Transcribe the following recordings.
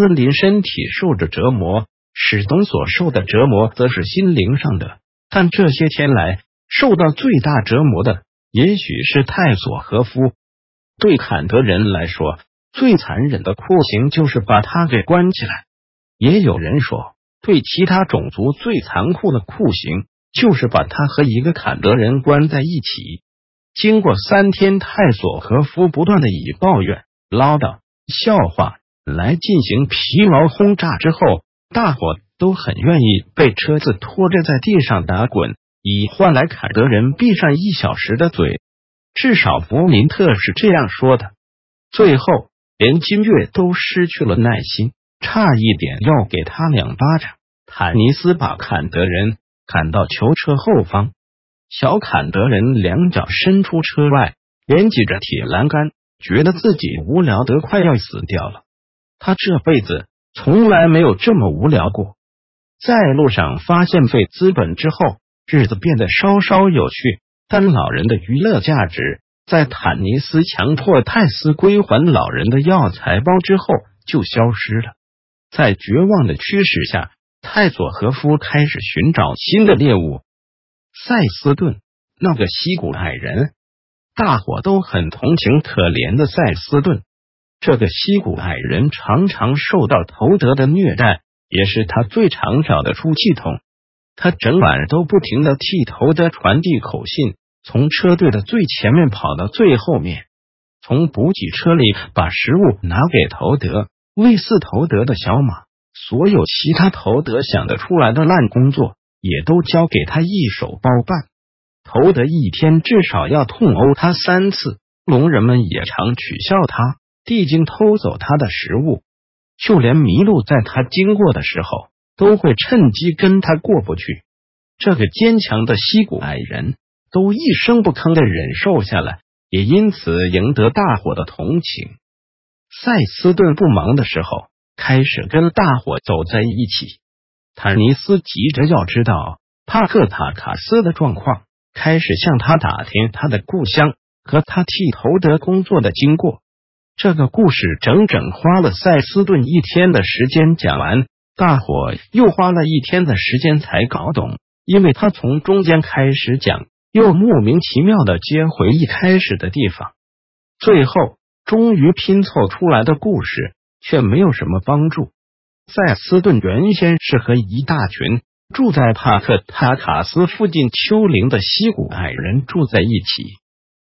斯林身体受着折磨，史东所受的折磨则是心灵上的。但这些天来，受到最大折磨的，也许是泰索和夫。对坎德人来说，最残忍的酷刑就是把他给关起来。也有人说，对其他种族最残酷的酷刑，就是把他和一个坎德人关在一起。经过三天，泰索和夫不断的以抱怨、唠叨、笑话。来进行皮毛轰炸之后，大伙都很愿意被车子拖着在地上打滚，以换来坎德人闭上一小时的嘴。至少弗林特是这样说的。最后，连金月都失去了耐心，差一点要给他两巴掌。坦尼斯把坎德人赶到囚车后方，小坎德人两脚伸出车外，连挤着铁栏杆，觉得自己无聊得快要死掉了。他这辈子从来没有这么无聊过。在路上发现费资本之后，日子变得稍稍有趣。但老人的娱乐价值，在坦尼斯强迫泰斯归还老人的药材包之后就消失了。在绝望的驱使下，泰佐和夫开始寻找新的猎物。塞斯顿那个西古矮人，大伙都很同情可怜的塞斯顿。这个西古矮人常常受到头德的虐待，也是他最常找的出气筒。他整晚都不停的替头德传递口信，从车队的最前面跑到最后面，从补给车里把食物拿给头德，喂饲头德的小马，所有其他头德想得出来的烂工作，也都交给他一手包办。头德一天至少要痛殴他三次，龙人们也常取笑他。地精偷走他的食物，就连麋鹿在他经过的时候都会趁机跟他过不去。这个坚强的西古矮人都一声不吭的忍受下来，也因此赢得大伙的同情。塞斯顿不忙的时候，开始跟大伙走在一起。坦尼斯急着要知道帕克塔卡斯的状况，开始向他打听他的故乡和他替头德工作的经过。这个故事整整花了塞斯顿一天的时间讲完，大伙又花了一天的时间才搞懂，因为他从中间开始讲，又莫名其妙的接回一开始的地方，最后终于拼凑出来的故事却没有什么帮助。塞斯顿原先是和一大群住在帕克塔卡斯附近丘陵的西谷矮人住在一起，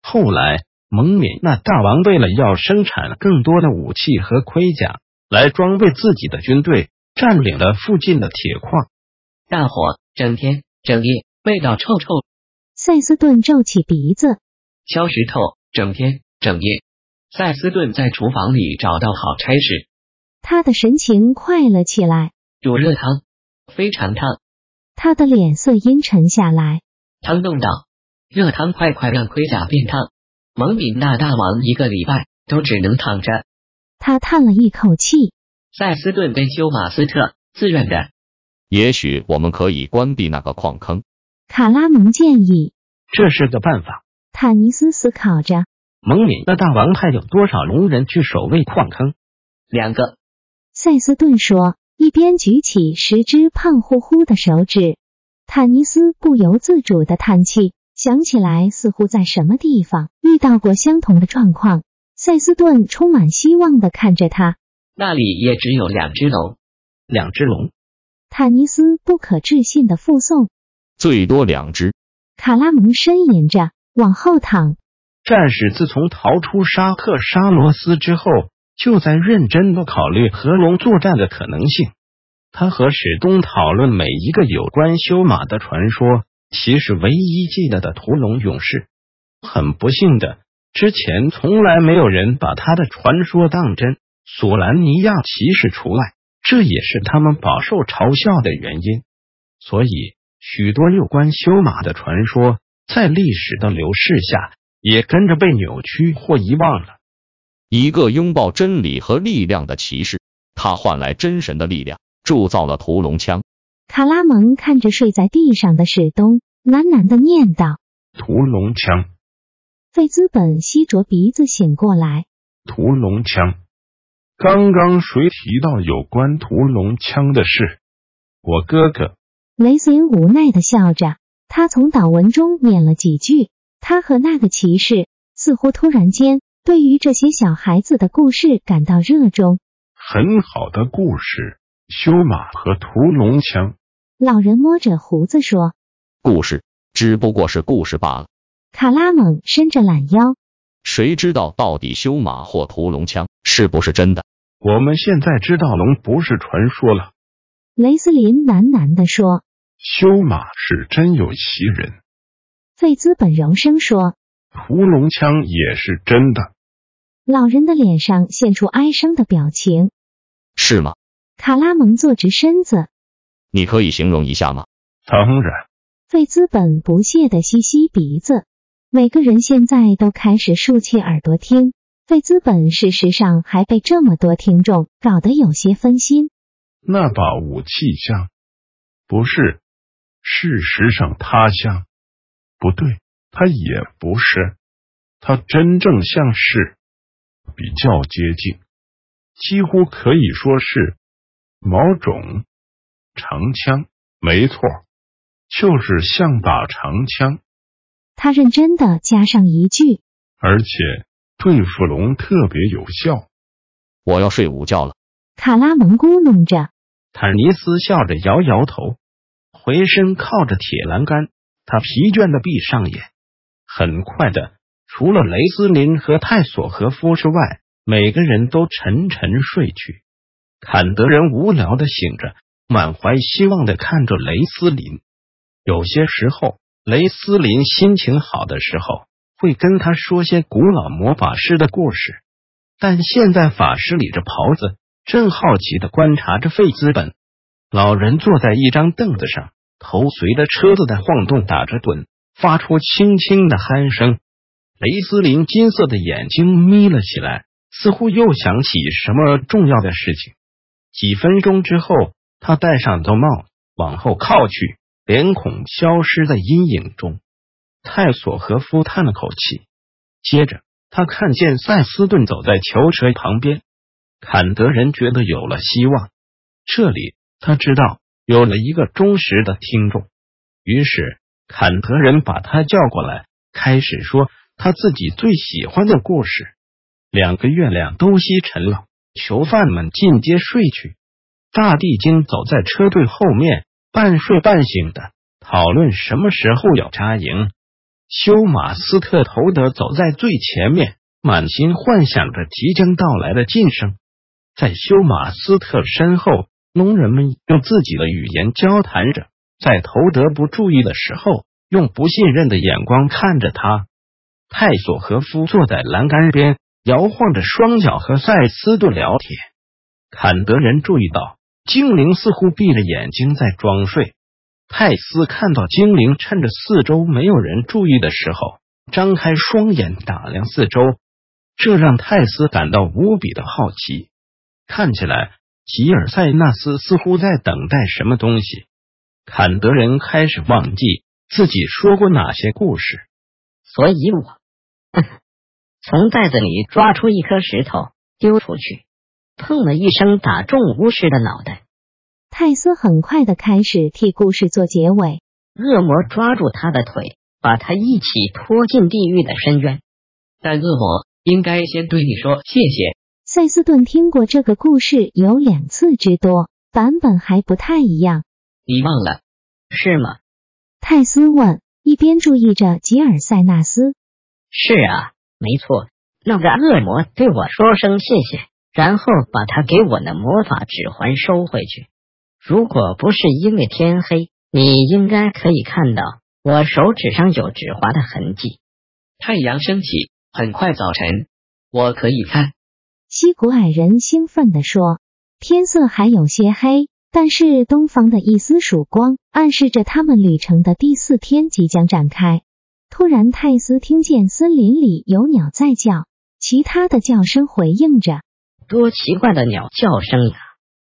后来。蒙敏那大王为了要生产更多的武器和盔甲来装备自己的军队，占领了附近的铁矿。大火整天整夜味道臭臭。塞斯顿皱起鼻子。敲石头整天整夜。塞斯顿在厨房里找到好差事。他的神情快了起来。煮热汤，非常烫。他的脸色阴沉下来。汤冻到，热汤快快让盔甲变烫。蒙敏那大王一个礼拜都只能躺着。他叹了一口气。塞斯顿跟休马斯特自愿的。也许我们可以关闭那个矿坑。卡拉蒙建议。这是个办法。坦尼斯思考着。蒙敏的大王派有多少龙人去守卫矿坑？两个。塞斯顿说，一边举起十只胖乎乎的手指。坦尼斯不由自主的叹气。想起来，似乎在什么地方遇到过相同的状况。塞斯顿充满希望的看着他，那里也只有两只龙，两只龙。坦尼斯不可置信的附送，最多两只。卡拉蒙呻吟着往后躺。战士自从逃出沙克沙罗斯之后，就在认真的考虑和龙作战的可能性。他和史东讨论每一个有关修马的传说。其实唯一记得的屠龙勇士，很不幸的，之前从来没有人把他的传说当真。索兰尼亚骑士除外，这也是他们饱受嘲笑的原因。所以，许多有关修马的传说，在历史的流逝下，也跟着被扭曲或遗忘了。一个拥抱真理和力量的骑士，他换来真神的力量，铸造了屠龙枪。卡拉蒙看着睡在地上的史东，喃喃的念道：“屠龙枪。”费兹本吸着鼻子醒过来。屠龙枪。刚刚谁提到有关屠龙枪的事？我哥哥。雷森无奈的笑着，他从祷文中念了几句。他和那个骑士似乎突然间对于这些小孩子的故事感到热衷。很好的故事，修马和屠龙枪。老人摸着胡子说：“故事只不过是故事罢了。”卡拉蒙伸着懒腰。谁知道到底修马或屠龙枪是不是真的？我们现在知道龙不是传说了。雷斯林喃喃的说：“修马是真有其人。”费兹本柔声说：“屠龙枪也是真的。”老人的脸上现出哀伤的表情。是吗？卡拉蒙坐直身子。你可以形容一下吗？当然。费资本不屑的吸吸鼻子。每个人现在都开始竖起耳朵听。费资本事实上还被这么多听众搞得有些分心。那把武器像，不是。事实上，它像，不对，它也不是。它真正像是，比较接近，几乎可以说是某种长枪。没错，就是像把长枪。他认真的加上一句，而且对付龙特别有效。我要睡午觉了。卡拉蒙咕哝着，坦尼斯笑着摇摇头，回身靠着铁栏杆。他疲倦的闭上眼。很快的，除了雷斯林和泰索和夫之外，每个人都沉沉睡去。坎德人无聊的醒着，满怀希望的看着雷斯林。有些时候。雷斯林心情好的时候，会跟他说些古老魔法师的故事。但现在法师理着袍子，正好奇的观察着费兹本老人坐在一张凳子上，头随着车子的晃动打着盹，发出轻轻的鼾声。雷斯林金色的眼睛眯了起来，似乎又想起什么重要的事情。几分钟之后，他戴上兜帽，往后靠去。脸孔消失在阴影中，泰索和夫叹了口气。接着，他看见塞斯顿走在囚车旁边。坎德人觉得有了希望，这里他知道有了一个忠实的听众。于是，坎德人把他叫过来，开始说他自己最喜欢的故事。两个月亮都西沉了，囚犯们进阶睡去。大地精走在车队后面。半睡半醒的讨论什么时候要扎营。休马斯特头德走在最前面，满心幻想着即将到来的晋升。在休马斯特身后，农人们用自己的语言交谈着。在头德不注意的时候，用不信任的眼光看着他。泰索和夫坐在栏杆边，摇晃着双脚和塞斯顿聊天。坎德人注意到。精灵似乎闭着眼睛在装睡。泰斯看到精灵趁着四周没有人注意的时候，张开双眼打量四周，这让泰斯感到无比的好奇。看起来吉尔塞纳斯似乎在等待什么东西。坎德人开始忘记自己说过哪些故事，所以我从袋子里抓出一颗石头丢出去。砰的一声，打中巫师的脑袋。泰斯很快的开始替故事做结尾。恶魔抓住他的腿，把他一起拖进地狱的深渊。但恶魔应该先对你说谢谢。塞斯顿听过这个故事有两次之多，版本还不太一样。你忘了是吗？泰斯问，一边注意着吉尔塞纳斯。是啊，没错。那个恶魔对我说声谢谢。然后把他给我的魔法指环收回去。如果不是因为天黑，你应该可以看到我手指上有指环的痕迹。太阳升起，很快早晨，我可以看。西古矮人兴奋地说：“天色还有些黑，但是东方的一丝曙光暗示着他们旅程的第四天即将展开。”突然，泰斯听见森林里有鸟在叫，其他的叫声回应着。多奇怪的鸟叫声呀！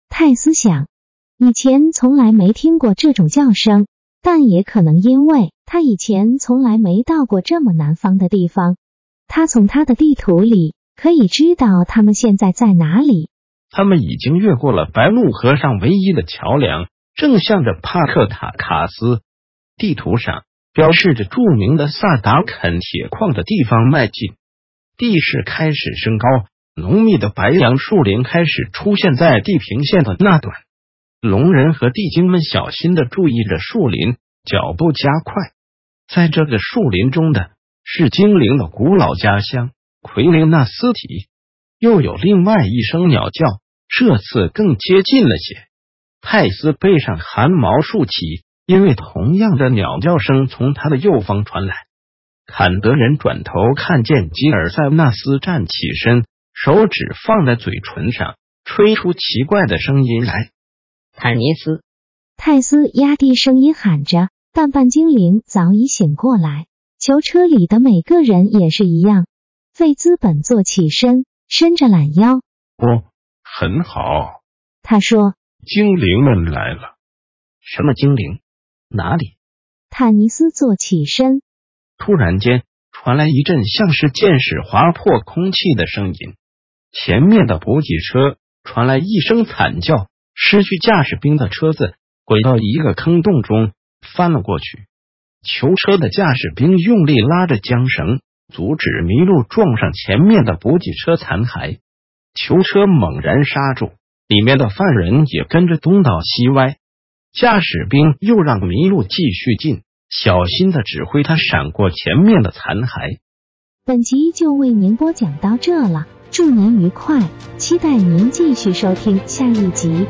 泰斯想，以前从来没听过这种叫声，但也可能因为他以前从来没到过这么南方的地方。他从他的地图里可以知道他们现在在哪里。他们已经越过了白鹿河上唯一的桥梁，正向着帕克塔卡斯地图上标示着著名的萨达肯铁矿的地方迈进。地势开始升高。浓密的白杨树林开始出现在地平线的那端，龙人和地精们小心的注意着树林，脚步加快。在这个树林中的是精灵的古老家乡奎林纳斯体，又有另外一声鸟叫，这次更接近了些。泰斯背上汗毛竖起，因为同样的鸟叫声从他的右方传来。坎德人转头看见吉尔塞纳斯站起身。手指放在嘴唇上，吹出奇怪的声音来。坦尼斯，泰斯压低声音喊着，但半精灵早已醒过来。囚车里的每个人也是一样。费兹本坐起身，伸着懒腰。哦，很好。他说：“精灵们来了。”什么精灵？哪里？坦尼斯坐起身。突然间，传来一阵像是箭矢划破空气的声音。前面的补给车传来一声惨叫，失去驾驶兵的车子滚到一个坑洞中，翻了过去。囚车的驾驶兵用力拉着缰绳，阻止麋鹿撞上前面的补给车残骸。囚车猛然刹住，里面的犯人也跟着东倒西歪。驾驶兵又让麋鹿继续进，小心的指挥他闪过前面的残骸。本集就为您播讲到这了。祝您愉快，期待您继续收听下一集。